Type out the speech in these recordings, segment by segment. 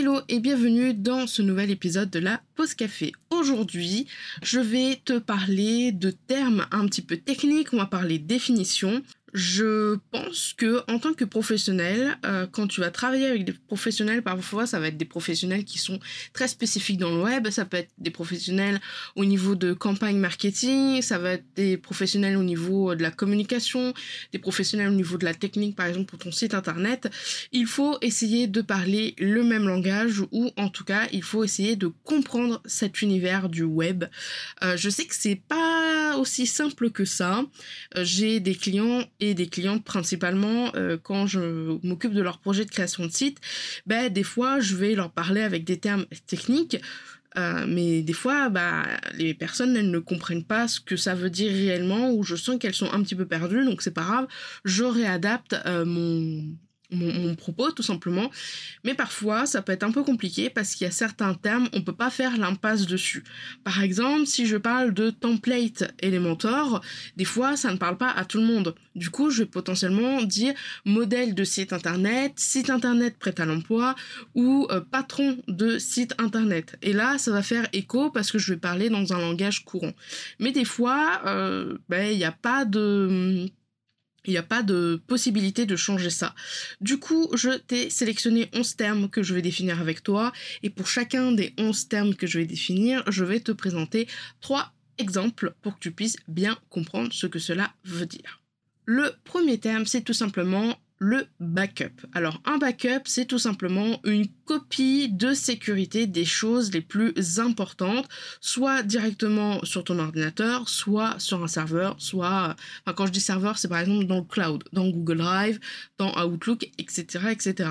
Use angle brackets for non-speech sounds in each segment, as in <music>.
Hello et bienvenue dans ce nouvel épisode de la Pause Café. Aujourd'hui, je vais te parler de termes un petit peu techniques, on va parler définition, je pense que en tant que professionnel, euh, quand tu vas travailler avec des professionnels, parfois ça va être des professionnels qui sont très spécifiques dans le web, ça peut être des professionnels au niveau de campagne marketing, ça va être des professionnels au niveau de la communication, des professionnels au niveau de la technique par exemple pour ton site internet. Il faut essayer de parler le même langage ou en tout cas il faut essayer de comprendre cet univers du web. Euh, je sais que c'est pas aussi simple que ça. Euh, j'ai des clients et des clientes principalement euh, quand je m'occupe de leur projet de création de site, ben des fois je vais leur parler avec des termes techniques. Euh, mais des fois, bah, les personnes, elles ne comprennent pas ce que ça veut dire réellement, ou je sens qu'elles sont un petit peu perdues, donc c'est pas grave, je réadapte euh, mon, mon, propos tout simplement. Mais parfois, ça peut être un peu compliqué parce qu'il y a certains termes, on peut pas faire l'impasse dessus. Par exemple, si je parle de template Elementor, des fois, ça ne parle pas à tout le monde. Du coup, je vais potentiellement dire modèle de site internet, site internet prêt à l'emploi ou euh, patron de site internet. Et là, ça va faire écho parce que je vais parler dans un langage courant. Mais des fois, euh, ben, il n'y a pas de il n'y a pas de possibilité de changer ça. Du coup, je t'ai sélectionné 11 termes que je vais définir avec toi. Et pour chacun des 11 termes que je vais définir, je vais te présenter trois exemples pour que tu puisses bien comprendre ce que cela veut dire. Le premier terme, c'est tout simplement le backup. Alors un backup, c'est tout simplement une copie de sécurité des choses les plus importantes, soit directement sur ton ordinateur, soit sur un serveur, soit, enfin, quand je dis serveur, c'est par exemple dans le cloud, dans Google Drive, dans Outlook, etc., etc.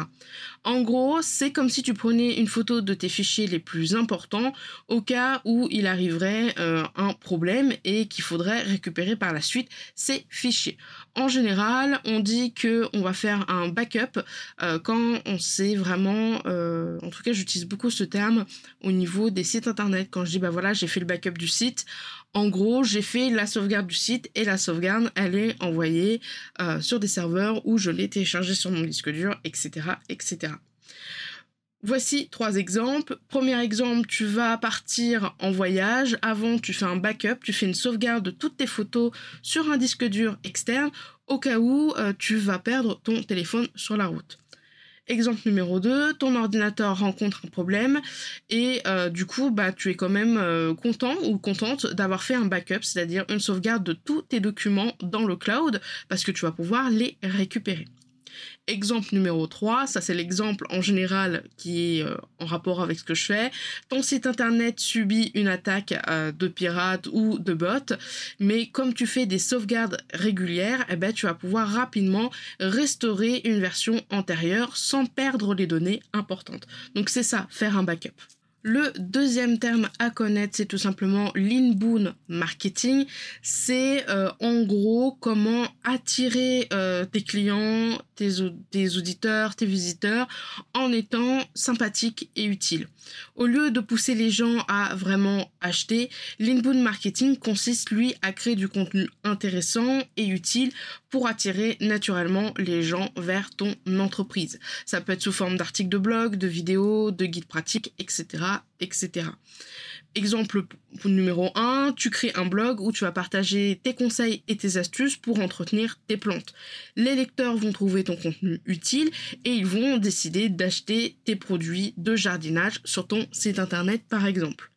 En gros, c'est comme si tu prenais une photo de tes fichiers les plus importants au cas où il arriverait euh, un problème et qu'il faudrait récupérer par la suite ces fichiers. En général, on dit que on va faire un backup euh, quand on sait vraiment, euh, en tout cas j'utilise beaucoup ce terme au niveau des sites internet. Quand je dis bah voilà j'ai fait le backup du site, en gros j'ai fait la sauvegarde du site et la sauvegarde elle est envoyée euh, sur des serveurs où je l'ai téléchargé sur mon disque dur, etc., etc. Voici trois exemples. Premier exemple, tu vas partir en voyage. Avant, tu fais un backup, tu fais une sauvegarde de toutes tes photos sur un disque dur externe au cas où euh, tu vas perdre ton téléphone sur la route. Exemple numéro 2, ton ordinateur rencontre un problème et euh, du coup, bah, tu es quand même euh, content ou contente d'avoir fait un backup, c'est-à-dire une sauvegarde de tous tes documents dans le cloud parce que tu vas pouvoir les récupérer. Exemple numéro 3, ça c'est l'exemple en général qui est euh, en rapport avec ce que je fais. Ton site internet subit une attaque euh, de pirates ou de bots, mais comme tu fais des sauvegardes régulières, eh ben, tu vas pouvoir rapidement restaurer une version antérieure sans perdre les données importantes. Donc c'est ça, faire un backup. Le deuxième terme à connaître, c'est tout simplement l'inbound marketing. C'est euh, en gros comment attirer euh, tes clients, tes, auditeurs, tes visiteurs en étant sympathique et utile. Au lieu de pousser les gens à vraiment acheter, l'inbound marketing consiste lui à créer du contenu intéressant et utile pour attirer naturellement les gens vers ton entreprise. Ça peut être sous forme d'articles de blog, de vidéos, de guides pratiques, etc etc. Exemple numéro 1, tu crées un blog où tu vas partager tes conseils et tes astuces pour entretenir tes plantes. Les lecteurs vont trouver ton contenu utile et ils vont décider d'acheter tes produits de jardinage sur ton site internet par exemple.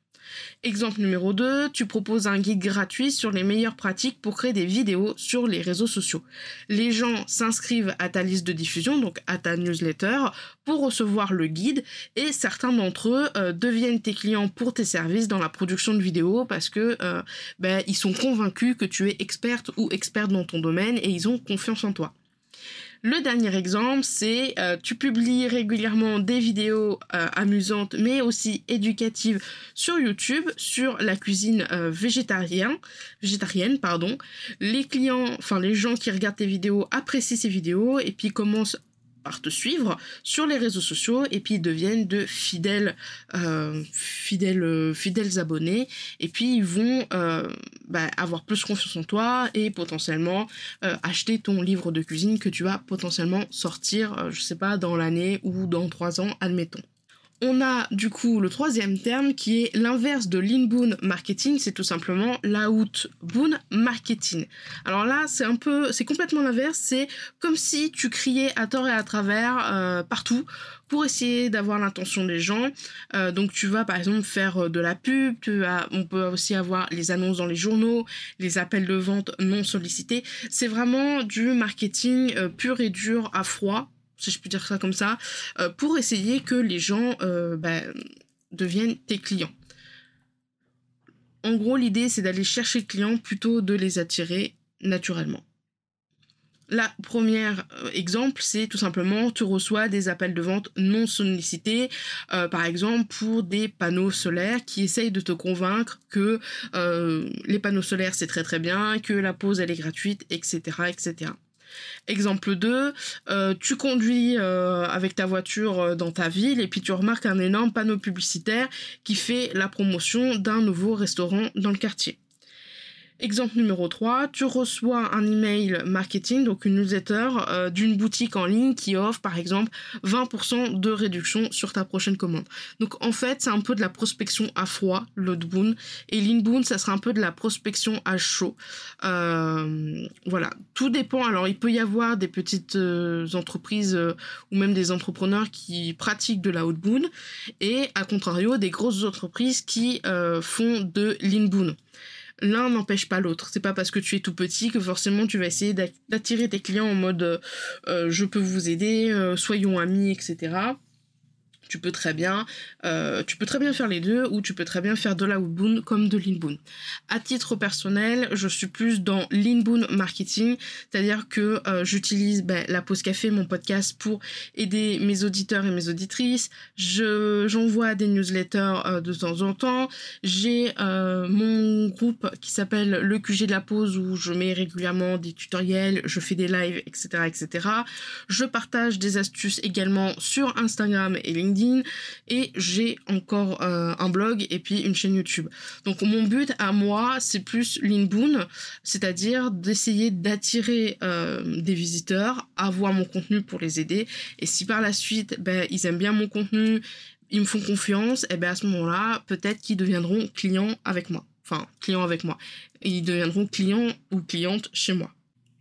Exemple numéro 2, tu proposes un guide gratuit sur les meilleures pratiques pour créer des vidéos sur les réseaux sociaux. Les gens s'inscrivent à ta liste de diffusion, donc à ta newsletter, pour recevoir le guide et certains d'entre eux euh, deviennent tes clients pour tes services dans la production de vidéos parce que euh, ben, ils sont convaincus que tu es experte ou experte dans ton domaine et ils ont confiance en toi. Le dernier exemple, c'est euh, tu publies régulièrement des vidéos euh, amusantes mais aussi éducatives sur YouTube sur la cuisine euh, végétarienne, végétarienne pardon. Les clients, enfin les gens qui regardent tes vidéos apprécient ces vidéos et puis commencent par te suivre sur les réseaux sociaux et puis ils deviennent de fidèles euh, fidèles euh, fidèles abonnés. Et puis ils vont euh, bah, avoir plus confiance en toi et potentiellement acheter ton livre de cuisine que tu vas potentiellement sortir je sais pas dans l'année ou dans trois ans admettons on a du coup le troisième terme qui est l'inverse de l'inbound marketing, c'est tout simplement l'outbound marketing. Alors là, c'est un peu, c'est complètement l'inverse, c'est comme si tu criais à tort et à travers euh, partout pour essayer d'avoir l'intention des gens. Euh, donc tu vas par exemple faire de la pub, tu as, on peut aussi avoir les annonces dans les journaux, les appels de vente non sollicités. C'est vraiment du marketing euh, pur et dur à froid si je peux dire ça comme ça, euh, pour essayer que les gens euh, bah, deviennent tes clients. En gros, l'idée, c'est d'aller chercher le client plutôt de les attirer naturellement. La première euh, exemple, c'est tout simplement tu reçois des appels de vente non sollicités, par exemple pour des panneaux solaires qui essayent de te convaincre que les panneaux solaires c'est très très bien, que la pause elle est gratuite, etc. etc. Exemple 2, euh, tu conduis euh, avec ta voiture euh, dans ta ville et puis tu remarques un énorme panneau publicitaire qui fait la promotion d'un nouveau restaurant dans le quartier. Exemple numéro 3, tu reçois un email marketing, donc une newsletter euh, d'une boutique en ligne qui offre par exemple 20% de réduction sur ta prochaine commande. Donc en fait, c'est un peu de la prospection à froid, l'outbound, et l'inbound, ça sera un peu de la prospection à chaud. Euh, voilà, tout dépend. Alors il peut y avoir des petites euh, entreprises ou même des entrepreneurs qui pratiquent de la outbound et à contrario des grosses entreprises qui font de l'inbound l'un n'empêche pas l'autre. C'est pas parce que tu es tout petit que forcément tu vas essayer d'attirer tes clients en mode euh, je peux vous aider, euh, soyons amis, etc tu peux très bien, euh, tu peux très bien faire les deux ou tu peux très bien faire de la outbound comme de l'inbound. À titre personnel, je suis plus dans l'inbound marketing, c'est-à-dire que euh, j'utilise ben, la pause café, mon podcast pour aider mes auditeurs et mes auditrices. Je j'envoie des newsletters euh, de temps en temps. J'ai mon groupe qui s'appelle le QG de la pause où je mets régulièrement des tutoriels, je fais des lives, etc., etc. Je partage des astuces également sur Instagram et LinkedIn et j'ai encore euh, un blog et puis une chaîne YouTube. Donc mon but à moi, c'est plus l'inbound, c'est-à-dire d'essayer d'attirer euh, des visiteurs à voir mon contenu pour les aider. Et si par la suite, ben, ils aiment bien mon contenu, ils me font confiance, et ben à ce moment-là, peut-être qu'ils deviendront clients avec moi. Enfin, clients avec moi. ils deviendront clients ou clientes chez moi.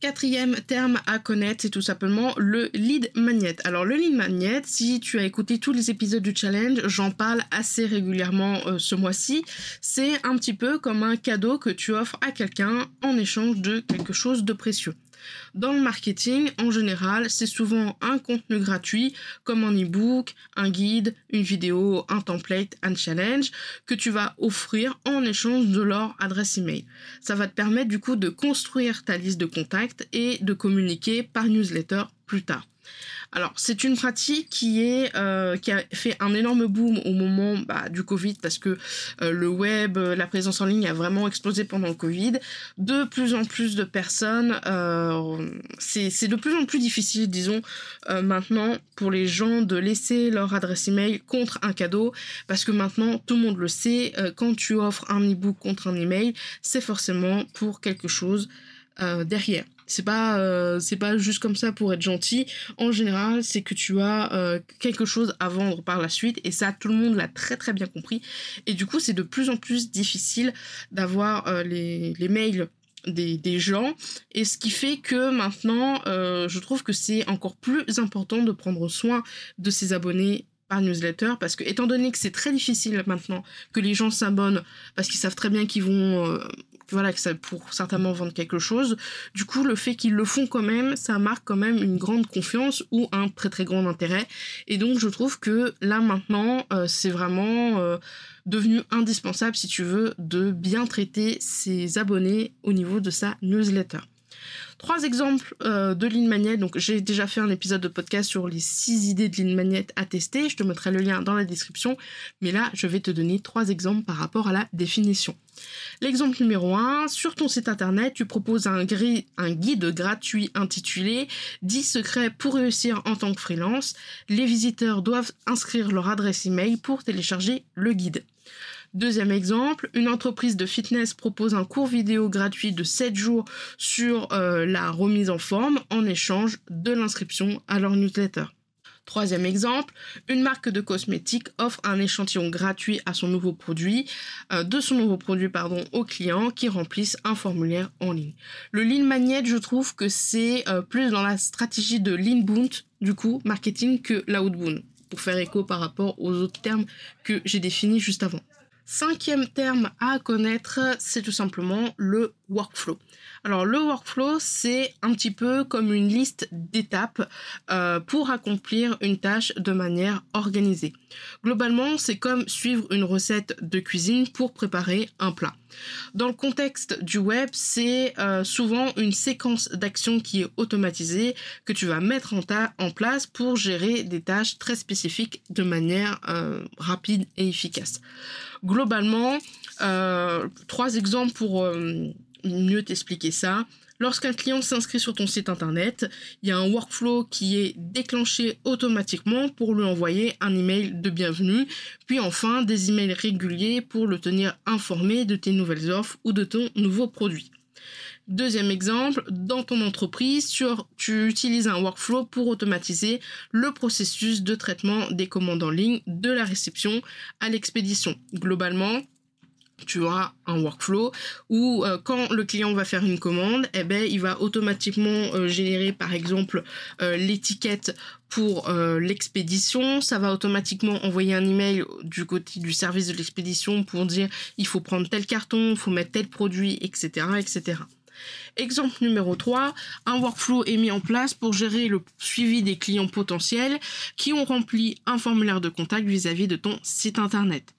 Quatrième terme à connaître, c'est tout simplement le lead magnet. Alors le lead magnet, si tu as écouté tous les épisodes du challenge, j'en parle assez régulièrement euh, ce mois-ci. C'est un petit peu comme un cadeau que tu offres à quelqu'un en échange de quelque chose de précieux. Dans le marketing, en général, c'est souvent un contenu gratuit, comme un e-book, un guide, une vidéo, un template, un challenge, que tu vas offrir en échange de leur adresse email. Ça va te permettre du coup de construire ta liste de contacts et de communiquer par newsletter plus tard. Alors, c'est une pratique euh, qui a fait un énorme boom au moment bah, du Covid parce que euh, le web, euh, la présence en ligne a vraiment explosé pendant le Covid. De plus en plus de personnes, c'est de plus en plus difficile, disons, maintenant pour les gens de laisser leur adresse email contre un cadeau parce que maintenant tout le monde le sait, quand tu offres un e-book contre un email, c'est forcément pour quelque chose derrière C'est pas, euh, c'est pas juste comme ça pour être gentil. En général, c'est que tu as euh, quelque chose à vendre par la suite et ça, tout le monde l'a très très bien compris. Et du coup, c'est de plus en plus difficile d'avoir euh, les, les mails des, des, gens et ce qui fait que maintenant je trouve que c'est encore plus important de prendre soin de ses abonnés par newsletter parce que étant donné que c'est très difficile maintenant que les gens s'abonnent parce qu'ils savent très bien qu'ils vont voilà, que ça pour certainement vendre quelque chose. Du coup, le fait qu'ils le font quand même, ça marque quand même une grande confiance ou un très très grand intérêt. Et donc, je trouve que là maintenant, euh, c'est vraiment euh, devenu indispensable, si tu veux, de bien traiter ses abonnés au niveau de sa newsletter. Trois exemples euh, de ligne magnet. Donc, j'ai déjà fait un épisode de podcast sur les six idées de ligne magnet à tester. Je te mettrai le lien dans la description. Mais là, je vais te donner trois exemples par rapport à la définition. L'exemple numéro 1, sur ton site internet, tu proposes un, un, guide gratuit intitulé 10 secrets pour réussir en tant que freelance. Les visiteurs doivent inscrire leur adresse email pour télécharger le guide. Deuxième exemple, une entreprise de fitness propose un cours vidéo gratuit de 7 jours sur euh, la remise en forme en échange de l'inscription à leur newsletter. Troisième exemple, une marque de cosmétiques offre un échantillon gratuit à son nouveau produit, euh, de son nouveau produit pardon, aux clients qui remplissent un formulaire en ligne. Le lean magnet, je trouve que c'est euh, plus dans la stratégie de l'inbound, du coup, marketing que l'outbound, pour faire écho par rapport aux autres termes que j'ai définis juste avant. Cinquième terme à connaître, c'est tout simplement le workflow. Alors le workflow, c'est un petit peu comme une liste d'étapes euh, pour accomplir une tâche de manière organisée. Globalement, c'est comme suivre une recette de cuisine pour préparer un plat. Dans le contexte du web, c'est euh, souvent une séquence d'actions qui est automatisée que tu vas mettre en, place pour gérer des tâches très spécifiques de manière euh, rapide et efficace. Globalement, trois exemples pour mieux t'expliquer ça. Lorsqu'un client s'inscrit sur ton site internet, il y a un workflow qui est déclenché automatiquement pour lui envoyer un email de bienvenue, puis enfin des emails réguliers pour le tenir informé de tes nouvelles offres ou de ton nouveau produit. Deuxième exemple, dans ton entreprise, tu utilises un workflow pour automatiser le processus de traitement des commandes en ligne de la réception à l'expédition. Globalement, tu auras un workflow où euh, quand le client va faire une commande, eh ben, il va automatiquement euh, générer par exemple euh, l'étiquette pour l'expédition, ça va automatiquement envoyer un email du côté du service de l'expédition pour dire il faut prendre tel carton, il faut mettre tel produit, etc., etc. Exemple numéro 3, un workflow est mis en place pour gérer le suivi des clients potentiels qui ont rempli un formulaire de contact vis à -vis de ton site internet.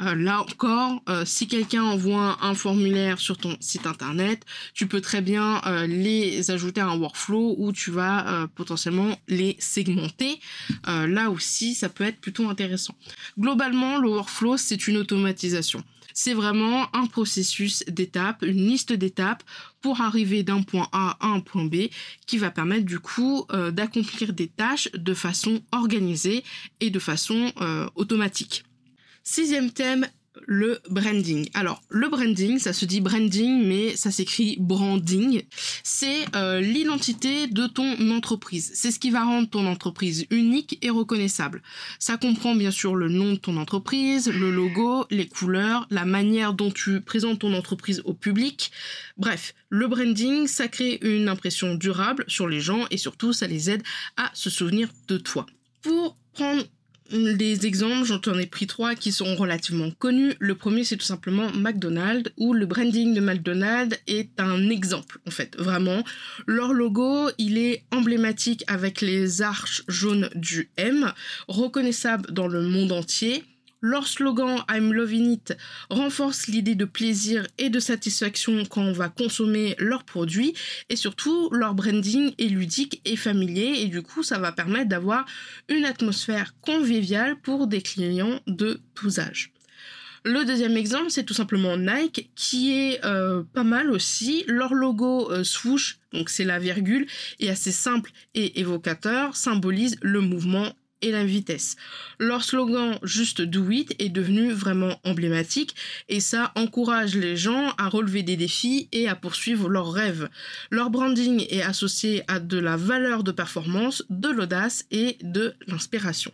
Euh, là encore, euh, si quelqu'un envoie un formulaire sur ton site internet, tu peux très bien euh, les ajouter à un workflow où tu vas potentiellement les segmenter. là aussi, ça peut être plutôt intéressant. Globalement, le workflow, c'est une automatisation. C'est vraiment un processus d'étapes, une liste d'étapes pour arriver d'un point A à un point B qui va permettre du coup d'accomplir des tâches de façon organisée et de façon automatique. Sixième thème, le branding. Alors, le branding, ça se dit branding, mais ça s'écrit branding. C'est euh, l'identité de ton entreprise. C'est ce qui va rendre ton entreprise unique et reconnaissable. Ça comprend bien sûr le nom de ton entreprise, le logo, les couleurs, la manière dont tu présentes ton entreprise au public. Bref, le branding, ça crée une impression durable sur les gens et surtout, ça les aide à se souvenir de toi. Pour prendre les exemples, j'en ai pris trois qui sont relativement connus. Le premier, c'est tout simplement McDonald's, où le branding de McDonald's est un exemple, en fait, vraiment. Leur logo, il est emblématique avec les arches jaunes du M, reconnaissable dans le monde entier. Leur slogan I'm loving it renforce l'idée de plaisir et de satisfaction quand on va consommer leurs produits et surtout leur branding est ludique et familier et du coup ça va permettre d'avoir une atmosphère conviviale pour des clients de tous âges. Le deuxième exemple, c'est tout simplement Nike, qui est euh, pas mal aussi. Leur logo euh, swoosh, donc c'est la virgule, est assez simple et évocateur, symbolise le mouvement et la vitesse. Leur slogan Juste Do It est devenu vraiment emblématique et ça encourage les gens à relever des défis et à poursuivre leurs rêves. Leur branding est associé à de la valeur de performance, de l'audace et de l'inspiration.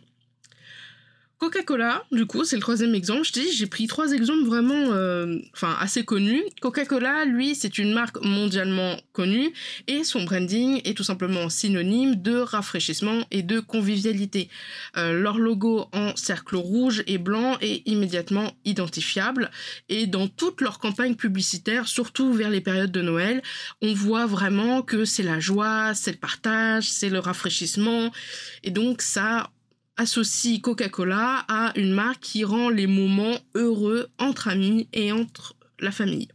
Coca-Cola, du coup, c'est le troisième exemple. Je dis, j'ai pris trois exemples vraiment, euh, enfin, assez connus. Coca-Cola, lui, c'est une marque mondialement connue et son branding est tout simplement synonyme de rafraîchissement et de convivialité. Euh, leur logo en cercle rouge et blanc est immédiatement identifiable et dans toutes leurs campagnes publicitaires, surtout vers les périodes de Noël, on voit vraiment que c'est la joie, c'est le partage, c'est le rafraîchissement et donc ça associe Coca-Cola à une marque qui rend les moments heureux entre amis et entre la famille.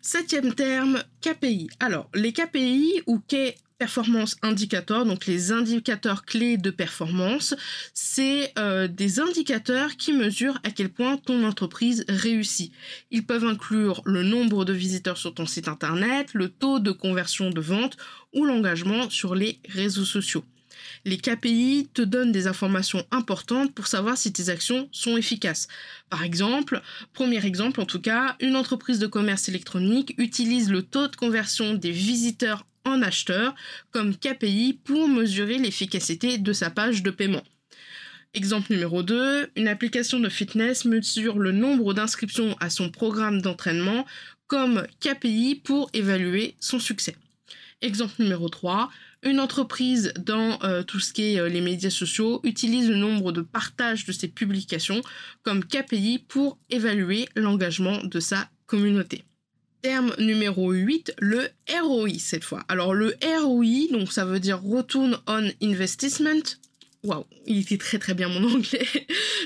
Septième terme, KPI. Alors, les KPI ou Key Performance Indicators, donc les indicateurs clés de performance, c'est euh, des indicateurs qui mesurent à quel point ton entreprise réussit. Ils peuvent inclure le nombre de visiteurs sur ton site internet, le taux de conversion de vente ou l'engagement sur les réseaux sociaux. Les KPI te donnent des informations importantes pour savoir si tes actions sont efficaces. Par exemple, premier exemple en tout cas, une entreprise de commerce électronique utilise le taux de conversion des visiteurs en acheteurs comme KPI pour mesurer l'efficacité de sa page de paiement. Exemple numéro 2, une application de fitness mesure le nombre d'inscriptions à son programme d'entraînement comme KPI pour évaluer son succès. Exemple numéro 3, une entreprise dans euh, tout ce qui est euh, les médias sociaux utilise le nombre de partages de ses publications comme KPI pour évaluer l'engagement de sa communauté. Terme numéro 8, le ROI cette fois. Alors le ROI, donc ça veut dire Return on Investment Waouh, il était très très bien mon <laughs> anglais.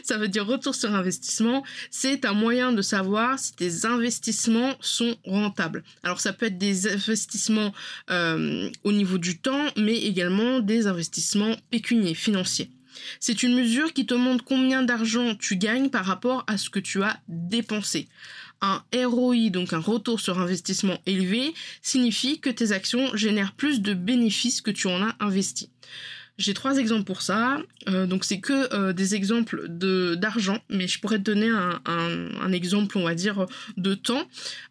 Ça veut dire retour sur investissement. C'est un moyen de savoir si tes investissements sont rentables. Alors ça peut être des investissements euh, au niveau du temps, mais également des investissements pécuniers, financiers. C'est une mesure qui te montre combien d'argent tu gagnes par rapport à ce que tu as dépensé. Un ROI, donc un retour sur investissement élevé, signifie que tes actions génèrent plus de bénéfices que tu en as investi. J'ai trois exemples pour ça. Euh, donc c'est que euh, des exemples de d'argent, mais je pourrais te donner un, exemple, on va dire, de temps.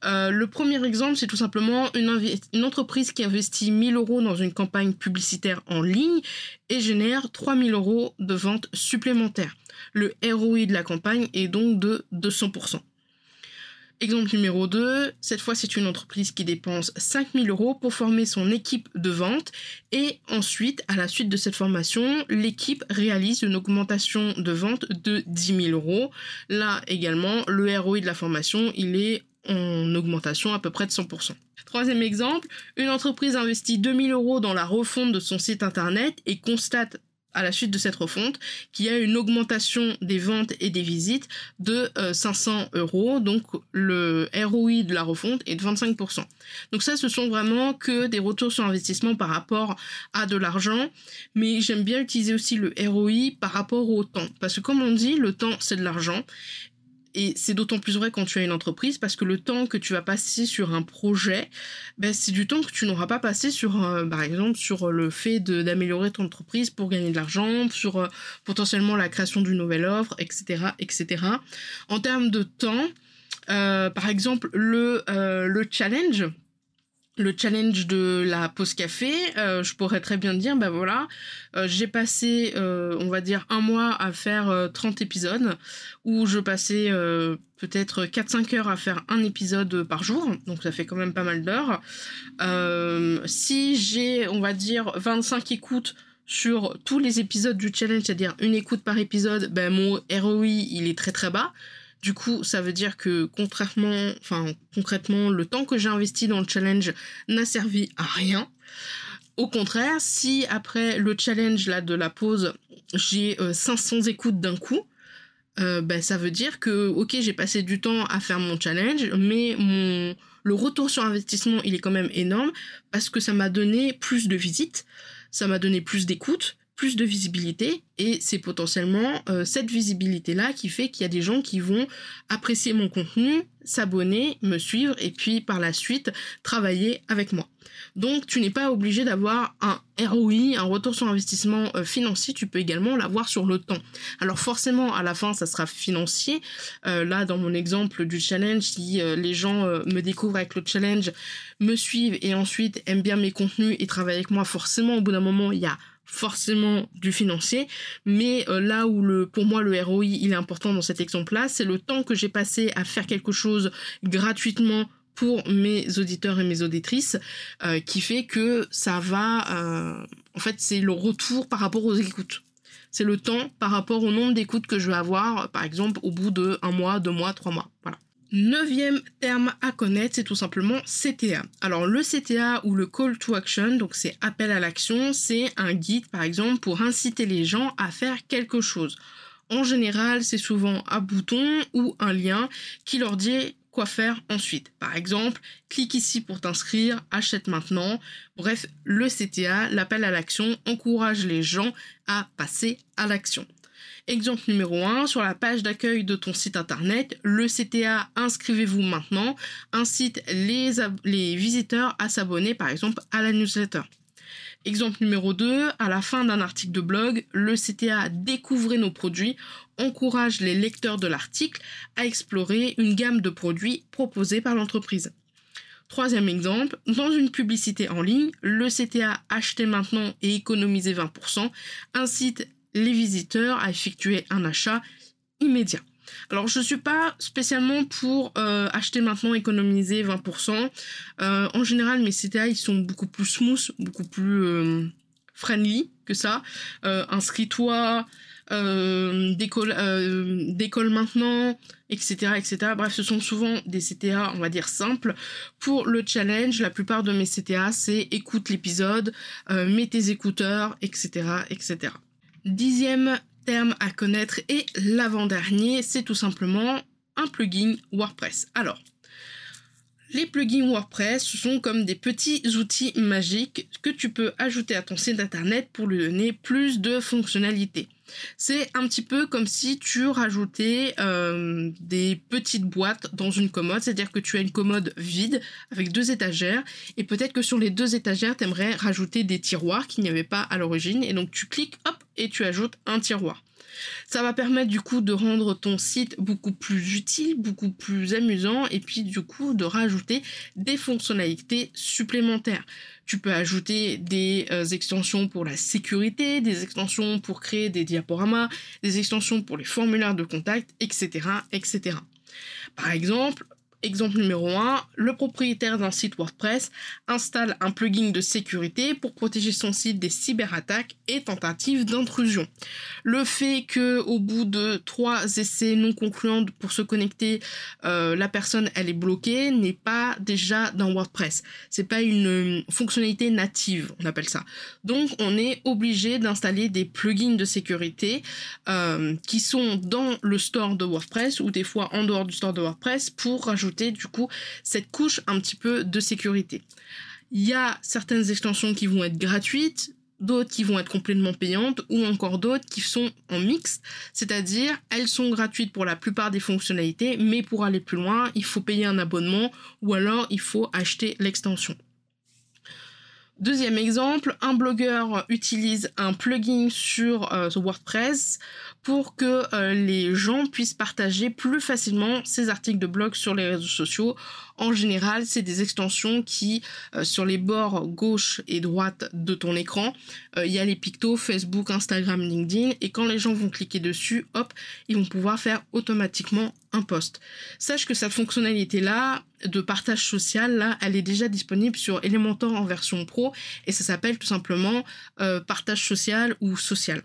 Euh, le premier exemple, c'est tout simplement une, une entreprise qui investit 1000 euros dans une campagne publicitaire en ligne et génère 3000 euros de ventes supplémentaires. Le ROI de la campagne est donc de 200%. Exemple numéro 2, cette fois c'est une entreprise qui dépense 5000 euros pour former son équipe de vente et ensuite, à la suite de cette formation, l'équipe réalise une augmentation de vente de 10 000 euros. Là également, le ROI de la formation, il est en augmentation à peu près de 100%. Troisième exemple, une entreprise investit 2000 euros dans la refonte de son site internet et constate à la suite de cette refonte, qui a une augmentation des ventes et des visites de 500 euh, euros. Donc le ROI de la refonte est de 25%. Donc ça, ce sont vraiment que des retours sur investissement par rapport à de l'argent. Mais j'aime bien utiliser aussi le ROI par rapport au temps. Parce que comme on dit, le temps, c'est de l'argent. Et c'est d'autant plus vrai quand tu as une entreprise parce que le temps que tu vas passer sur un projet, ben, c'est du temps que tu n'auras pas passé sur, euh, par exemple, sur le fait d'améliorer ton entreprise pour gagner de l'argent, sur euh, potentiellement la création d'une nouvelle offre, etc., etc. En termes de temps, euh, par exemple, le, le challenge, le challenge de la pause café, euh, je pourrais très bien dire, bah voilà, euh, j'ai passé, euh, on va dire, un mois à faire 30 épisodes, où je passais peut-être 4-5 heures à faire un épisode par jour, donc ça fait quand même pas mal d'heures. si j'ai, on va dire, 25 écoutes sur tous les épisodes du challenge, c'est-à-dire une écoute par épisode, ben mon ROI, il est très très bas. Du coup, ça veut dire que contrairement, enfin concrètement, le temps que j'ai investi dans le challenge n'a servi à rien. Au contraire, si après le challenge là de la pause, j'ai 500 euh, écoutes d'un coup, euh, ben, ça veut dire que ok j'ai passé du temps à faire mon challenge, mais le retour sur investissement il est quand même énorme parce que ça m'a donné plus de visites, ça m'a donné plus d'écoutes, plus de visibilité et c'est potentiellement euh, cette visibilité là qui fait qu'il y a des gens qui vont apprécier mon contenu s'abonner, me suivre et puis par la suite travailler avec moi. Donc tu n'es pas obligé d'avoir un ROI, un retour sur investissement euh, financier, tu peux également l'avoir sur le temps. Alors forcément à la fin ça sera financier. Euh, là dans mon exemple du challenge, si euh, les gens me découvrent avec le challenge, me suivent et ensuite aiment bien mes contenus et travaillent avec moi, forcément au bout d'un moment il y a forcément du financier, mais là où le, pour moi le ROI il est important dans cet exemple-là, c'est le temps que j'ai passé à faire quelque chose gratuitement pour mes auditeurs et mes auditrices, euh, qui fait que ça va... Euh, en fait, c'est le retour par rapport aux écoutes. C'est le temps par rapport au nombre d'écoutes que je vais avoir, par exemple, au bout de un mois, deux mois, trois mois. Voilà. Neuvième terme à connaître, c'est tout simplement CTA. Alors le CTA ou le Call to Action, donc c'est appel à l'action, c'est un guide par exemple pour inciter les gens à faire quelque chose. En général, c'est souvent un bouton ou un lien qui leur dit quoi faire ensuite. Par exemple, clique ici pour t'inscrire, achète maintenant. Bref, le CTA, l'appel à l'action, encourage les gens à passer à l'action. Exemple numéro 1, sur la page d'accueil de ton site internet, le CTA Inscrivez-vous maintenant incite les, visiteurs à s'abonner par exemple à la newsletter. Exemple numéro 2, à la fin d'un article de blog, le CTA Découvrez nos produits encourage les lecteurs de l'article à explorer une gamme de produits proposés par l'entreprise. Troisième exemple, dans une publicité en ligne, le CTA Acheter maintenant et économiser 20% incite les visiteurs à effectuer un achat immédiat. Alors je ne suis pas spécialement pour euh, acheter maintenant, économiser 20%. Euh, en général, mes CTA, ils sont beaucoup plus smooth, beaucoup plus euh, friendly que ça. Inscris-toi, décolle, maintenant, etc., etc. Bref, ce sont souvent des CTA, on va dire, simples. Pour le challenge, la plupart de mes CTA, c'est écoute l'épisode, mets tes écouteurs, etc., etc. Dixième terme à connaître et l'avant-dernier, c'est tout simplement un plugin WordPress. Alors, les plugins WordPress sont comme des petits outils magiques que tu peux ajouter à ton site internet pour lui donner plus de fonctionnalités. C'est un petit peu comme si tu rajoutais euh, des petites boîtes dans une commode, c'est-à-dire que tu as une commode vide avec deux étagères et peut-être que sur les deux étagères, tu aimerais rajouter des tiroirs qu'il n'y avait pas à l'origine et donc tu cliques, hop, et tu ajoutes un tiroir. Ça va permettre du coup de rendre ton site beaucoup plus utile, beaucoup plus amusant et puis du coup de rajouter des fonctionnalités supplémentaires. Tu peux ajouter des euh, extensions pour la sécurité, des extensions pour créer des diaporamas, des extensions pour les formulaires de contact, etc., etc. Par exemple, Exemple numéro 1, le propriétaire d'un site WordPress installe un plugin de sécurité pour protéger son site des cyberattaques et tentatives d'intrusion. Le fait que au bout de trois essais non concluants pour se connecter, euh, la personne est bloquée n'est pas déjà dans WordPress. C'est pas une fonctionnalité native, on appelle ça. Donc on est obligé d'installer des plugins de sécurité euh, qui sont dans le store de WordPress ou des fois en dehors du store de WordPress pour rajouter du coup cette couche un petit peu de sécurité. Il y a certaines extensions qui vont être gratuites, d'autres qui vont être complètement payantes ou encore d'autres qui sont en mix, c'est-à-dire elles sont gratuites pour la plupart des fonctionnalités, mais pour aller plus loin, il faut payer un abonnement ou alors il faut acheter l'extension. Deuxième exemple, un blogueur utilise un plugin sur euh, WordPress pour que euh, les gens puissent partager plus facilement ses articles de blog sur les réseaux sociaux en général, c'est des extensions qui, euh, sur les bords gauche et droite de ton écran, euh, il y a les pictos Facebook, Instagram, LinkedIn, et quand les gens vont cliquer dessus, hop, ils vont pouvoir faire automatiquement un post. Sache que cette fonctionnalité-là, de partage social, là, elle est déjà disponible sur Elementor en version pro, et ça s'appelle tout simplement euh, partage social ou social.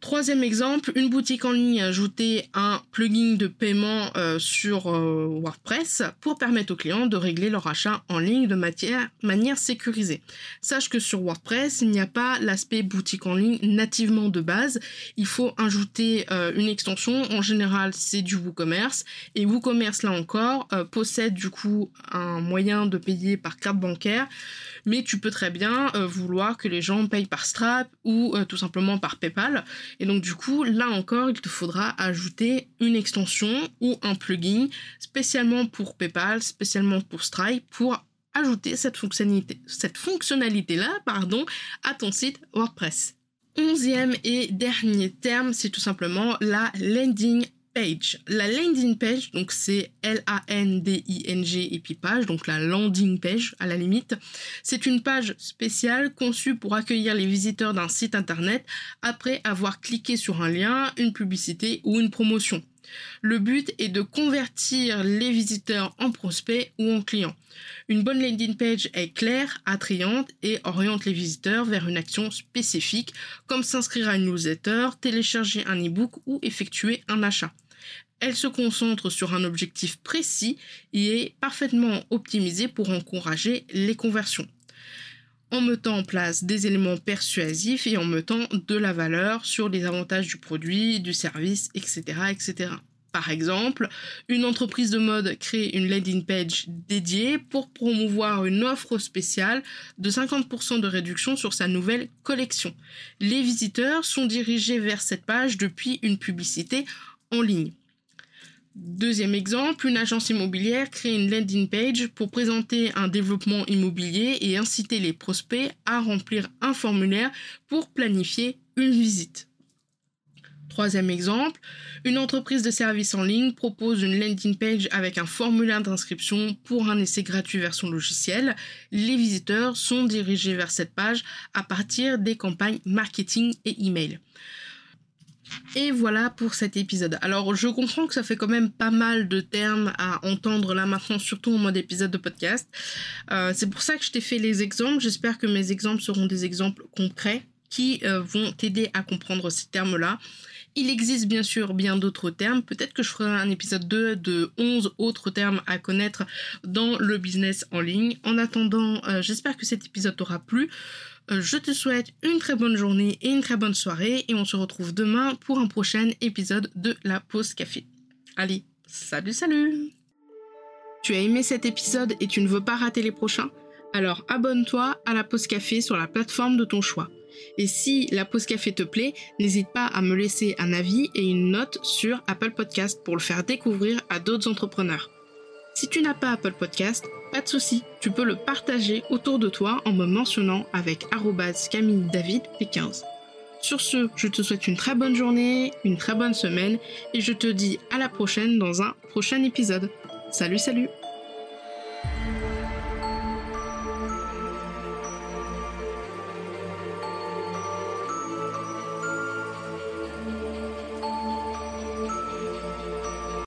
Troisième exemple, une boutique en ligne a ajouté un plugin de paiement euh, sur euh, WordPress pour permettre aux clients de régler leur achat en ligne de manière sécurisée. Sache que sur WordPress, il n'y a pas l'aspect boutique en ligne nativement de base. Il faut ajouter euh, une extension. En général, c'est du WooCommerce. Et WooCommerce, là encore, possède du coup un moyen de payer par carte bancaire. Mais tu peux très bien vouloir que les gens payent par Stripe ou tout simplement par PayPal Et donc du coup, là encore, il te faudra ajouter une extension ou un plugin spécialement pour PayPal, spécialement pour Stripe, pour ajouter cette fonctionnalité, fonctionnalité-là, pardon, à ton site WordPress. Onzième et dernier terme, c'est tout simplement la landing page. La landing page, donc c'est L-A-N-D-I-N-G et puis page, donc la landing page à la limite. C'est une page spéciale conçue pour accueillir les visiteurs d'un site internet après avoir cliqué sur un lien, une publicité ou une promotion. Le but est de convertir les visiteurs en prospects ou en clients. Une bonne landing page est claire, attrayante et oriente les visiteurs vers une action spécifique comme s'inscrire à une newsletter, télécharger un e-book ou effectuer un achat. Elle se concentre sur un objectif précis et est parfaitement optimisée pour encourager les conversions en mettant en place des éléments persuasifs et en mettant de la valeur sur les avantages du produit, du service, etc. etc. Par exemple, une entreprise de mode crée une landing page dédiée pour promouvoir une offre spéciale de 50% de réduction sur sa nouvelle collection. Les visiteurs sont dirigés vers cette page depuis une publicité en ligne. Deuxième exemple, une agence immobilière crée une landing page pour présenter un développement immobilier et inciter les prospects à remplir un formulaire pour planifier une visite. Troisième exemple, une entreprise de services en ligne propose une landing page avec un formulaire d'inscription pour un essai gratuit vers son logiciel. Les visiteurs sont dirigés vers cette page à partir des campagnes marketing et email. Et voilà pour cet épisode. Alors je comprends que ça fait quand même pas mal de termes à entendre là maintenant, surtout en mode épisode de podcast. Euh, c'est pour ça que je t'ai fait les exemples. J'espère que mes exemples seront des exemples concrets qui euh, vont t'aider à comprendre ces termes-là. Il existe bien sûr bien d'autres termes. Peut-être que je ferai un épisode 2 de 11 autres termes à connaître dans le business en ligne. En attendant, euh, j'espère que cet épisode t'aura plu. Euh, je te souhaite une très bonne journée et une très bonne soirée et on se retrouve demain pour un prochain épisode de la pause café. Allez, salut salut Tu as aimé cet épisode et tu ne veux pas rater les prochains? Alors abonne-toi à la pause café sur la plateforme de ton choix. Et si la pause café te plaît, n'hésite pas à me laisser un avis et une note sur Apple Podcast pour le faire découvrir à d'autres entrepreneurs. Si tu n'as pas Apple Podcast, pas de souci, tu peux le partager autour de toi en me mentionnant avec Camille David P15. Sur ce, je te souhaite une très bonne journée, une très bonne semaine et je te dis à la prochaine dans un prochain épisode. Salut salut